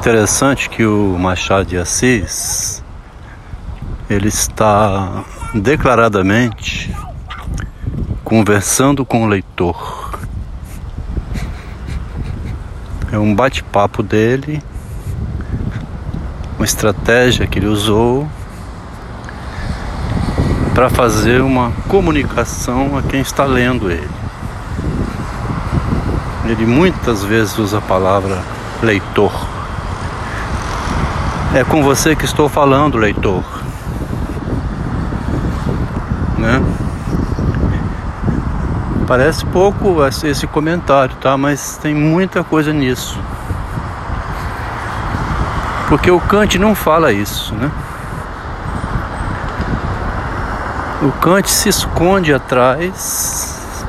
Interessante que o Machado de Assis ele está declaradamente conversando com o leitor. É um bate-papo dele, uma estratégia que ele usou para fazer uma comunicação a quem está lendo ele. Ele muitas vezes usa a palavra leitor. É com você que estou falando, leitor. Né? Parece pouco esse comentário, tá? Mas tem muita coisa nisso. Porque o Kant não fala isso, né? O Kant se esconde atrás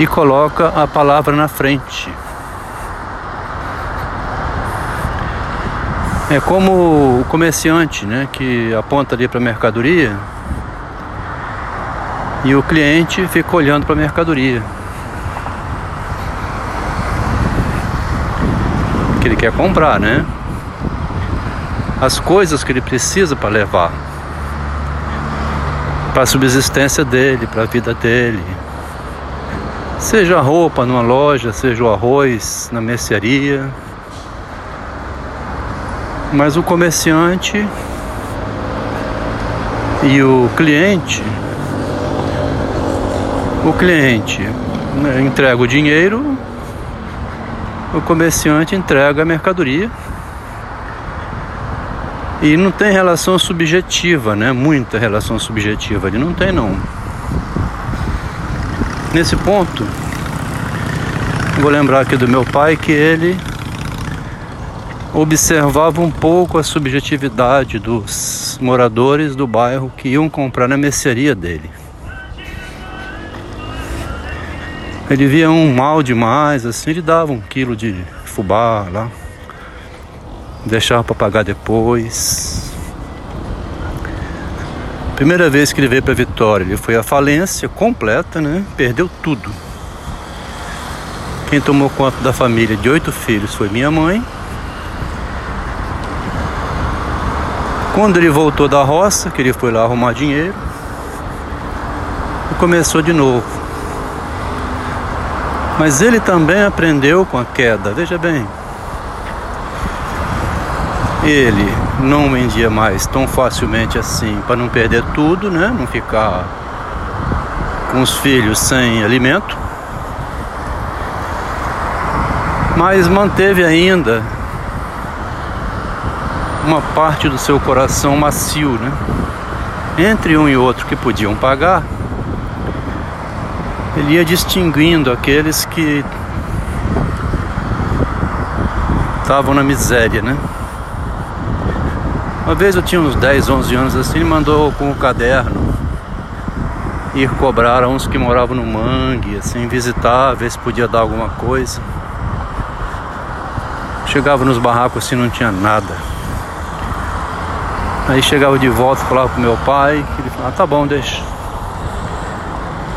e coloca a palavra na frente. É como o comerciante, né, que aponta ali para a mercadoria e o cliente fica olhando para a mercadoria. Que ele quer comprar, né? As coisas que ele precisa para levar para a subsistência dele, para a vida dele. Seja roupa numa loja, seja o arroz na mercearia. Mas o comerciante e o cliente, o cliente né, entrega o dinheiro, o comerciante entrega a mercadoria e não tem relação subjetiva, né? Muita relação subjetiva ali não tem não. Nesse ponto, vou lembrar aqui do meu pai que ele observava um pouco a subjetividade dos moradores do bairro que iam comprar na mercearia dele. Ele via um mal demais, assim, ele dava um quilo de fubá lá, deixava para pagar depois. Primeira vez que ele veio para Vitória, ele foi à falência completa, né? Perdeu tudo. Quem tomou conta da família de oito filhos foi minha mãe. Quando ele voltou da roça, que ele foi lá arrumar dinheiro, começou de novo. Mas ele também aprendeu com a queda, veja bem ele não vendia mais tão facilmente assim para não perder tudo, né? Não ficar com os filhos sem alimento. Mas manteve ainda uma parte do seu coração macio, né? Entre um e outro que podiam pagar, ele ia distinguindo aqueles que estavam na miséria, né? Uma vez eu tinha uns 10, 11 anos assim, ele mandou com o caderno ir cobrar a uns que moravam no mangue, assim, visitar, ver se podia dar alguma coisa. Chegava nos barracos assim, não tinha nada. Aí chegava de volta, falava com meu pai, ele falava, tá bom, deixa.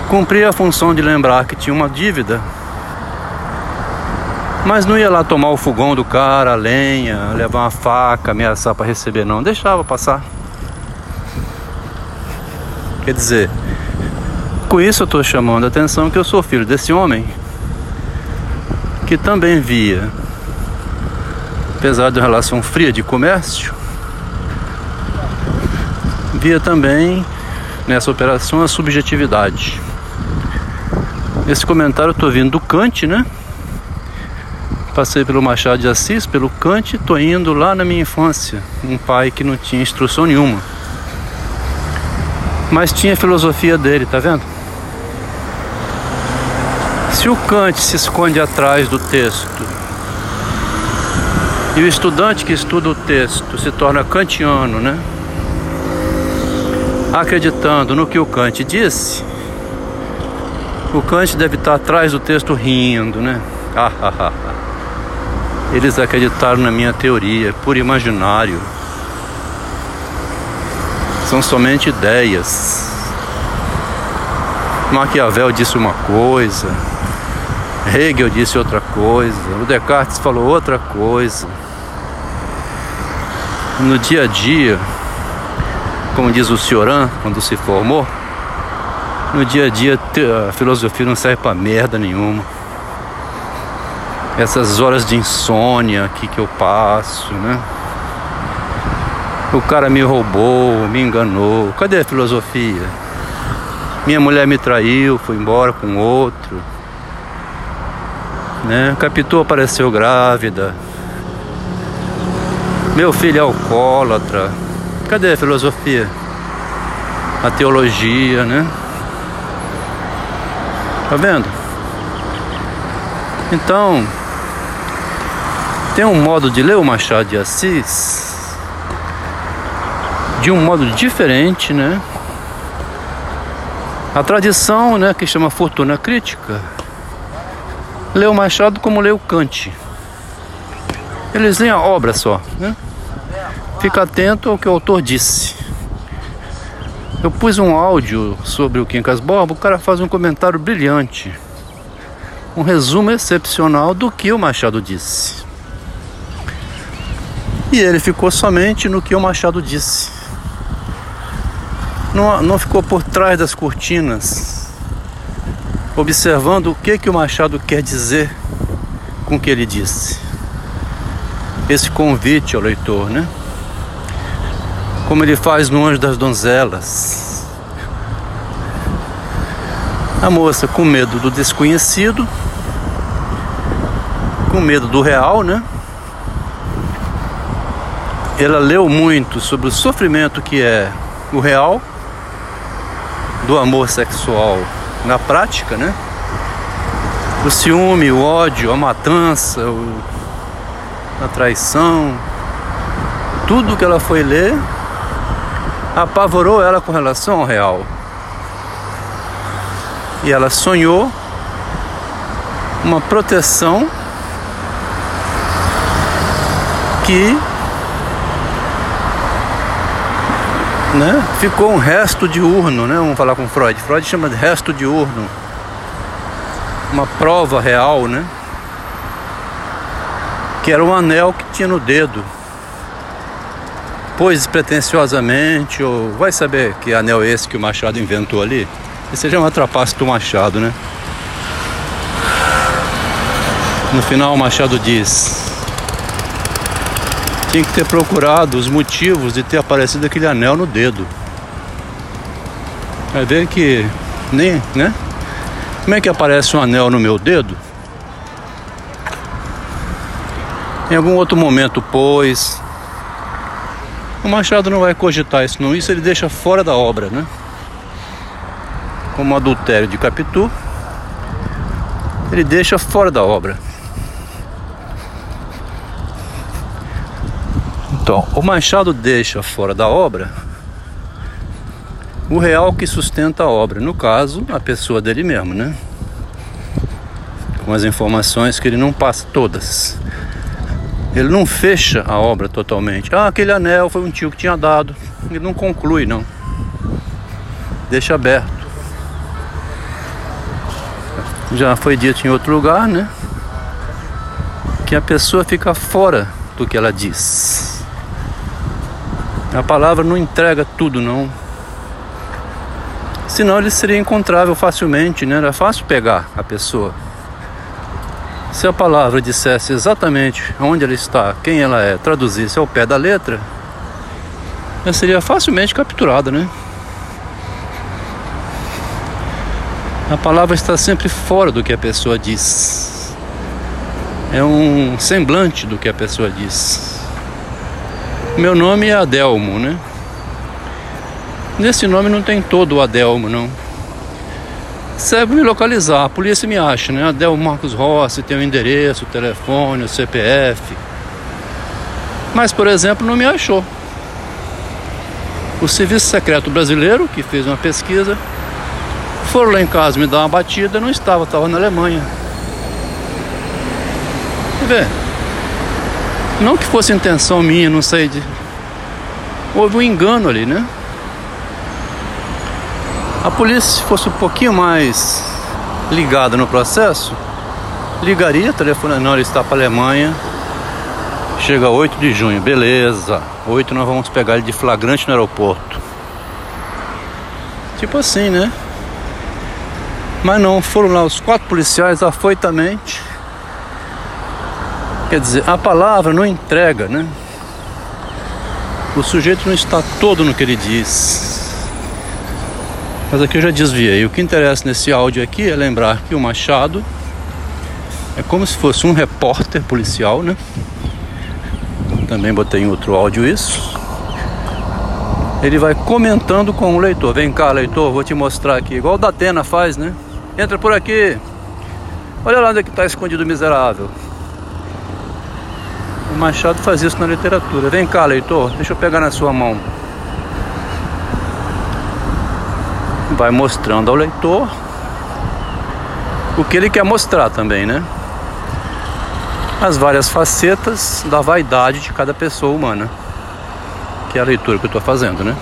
Cumpria a função de lembrar que tinha uma dívida mas não ia lá tomar o fogão do cara, a lenha, levar uma faca, ameaçar para receber, não. Deixava passar. Quer dizer, com isso eu estou chamando a atenção que eu sou filho desse homem que também via, apesar de uma relação fria de comércio, via também nessa operação a subjetividade. Esse comentário eu estou vindo do Kant, né? Passei pelo Machado de Assis, pelo Kant, tô indo lá na minha infância, um pai que não tinha instrução nenhuma. Mas tinha a filosofia dele, tá vendo? Se o Kant se esconde atrás do texto e o estudante que estuda o texto se torna kantiano, né? Acreditando no que o Kant disse, o Kant deve estar atrás do texto rindo, né? Ah, ah, ah. Eles acreditaram na minha teoria, por imaginário. São somente ideias. Maquiavel disse uma coisa, Hegel disse outra coisa, o Descartes falou outra coisa. No dia a dia, como diz o Cioran quando se formou, no dia a dia a filosofia não serve para merda nenhuma. Essas horas de insônia aqui que eu passo, né? O cara me roubou, me enganou. Cadê a filosofia? Minha mulher me traiu, foi embora com outro. Né? Capitu apareceu grávida. Meu filho é alcoólatra. Cadê a filosofia? A teologia, né? Tá vendo? Então, tem um modo de ler o Machado de Assis de um modo diferente, né? A tradição, né, que chama fortuna crítica, lê o Machado como o Kant. Eles leem a obra só, né? Fica atento ao que o autor disse. Eu pus um áudio sobre o Quincas Borba, o cara faz um comentário brilhante. Um resumo excepcional do que o Machado disse. E ele ficou somente no que o Machado disse não, não ficou por trás das cortinas, observando o que, que o Machado quer dizer com o que ele disse. Esse convite ao leitor, né? Como ele faz no Anjo das Donzelas. A moça com medo do desconhecido, com medo do real, né? Ela leu muito sobre o sofrimento que é o real do amor sexual na prática, né? O ciúme, o ódio, a matança, a traição, tudo que ela foi ler apavorou ela com relação ao real. E ela sonhou uma proteção que né? Ficou um resto diurno, né? Vamos falar com Freud. Freud chama de resto diurno. Uma prova real, né? Que era um anel que tinha no dedo. Pois pretensiosamente, ou vai saber que anel é esse que o Machado inventou ali? Esse já é um trapaço do Machado, né? No final o Machado diz: tinha que ter procurado os motivos de ter aparecido aquele anel no dedo. Vai ver que nem, né? Como é que aparece um anel no meu dedo? Em algum outro momento, pois. O Machado não vai cogitar isso, não. Isso ele deixa fora da obra, né? Como adultério de Capitu, ele deixa fora da obra. Então, o Machado deixa fora da obra o real que sustenta a obra, no caso, a pessoa dele mesmo, né? Com as informações que ele não passa todas. Ele não fecha a obra totalmente. Ah, aquele anel foi um tio que tinha dado. Ele não conclui, não. Deixa aberto. Já foi dito em outro lugar, né? Que a pessoa fica fora do que ela diz. A palavra não entrega tudo, não. Senão ele seria encontrável facilmente, né? Era fácil pegar a pessoa. Se a palavra dissesse exatamente onde ela está, quem ela é, traduzisse ao pé da letra, ela seria facilmente capturada, né? A palavra está sempre fora do que a pessoa diz. É um semblante do que a pessoa diz. Meu nome é Adelmo, né? Nesse nome não tem todo o Adelmo, não. Serve me localizar, a polícia me acha, né? Adelmo Marcos Rossi tem o endereço, o telefone, o CPF. Mas, por exemplo, não me achou. O Serviço Secreto Brasileiro, que fez uma pesquisa, foram lá em casa me dar uma batida, não estava, estava na Alemanha. Ver? Não que fosse intenção minha, não sei de. Houve um engano ali, né? A polícia, se fosse um pouquinho mais ligada no processo, ligaria, telefone não, ele está para a Alemanha. Chega 8 de junho, beleza. 8 nós vamos pegar ele de flagrante no aeroporto. Tipo assim, né? Mas não, foram lá os quatro policiais afoitamente. Quer dizer, a palavra não entrega, né? O sujeito não está todo no que ele diz. Mas aqui eu já desviei. O que interessa nesse áudio aqui é lembrar que o Machado é como se fosse um repórter policial, né? Também botei em outro áudio isso ele vai comentando com o leitor. Vem cá, leitor, vou te mostrar aqui. Igual o Datena faz, né? Entra por aqui. Olha lá onde é que está escondido o miserável. O Machado faz isso na literatura. Vem cá, leitor, deixa eu pegar na sua mão. Vai mostrando ao leitor o que ele quer mostrar também, né? As várias facetas da vaidade de cada pessoa humana que é a leitura que eu estou fazendo, né?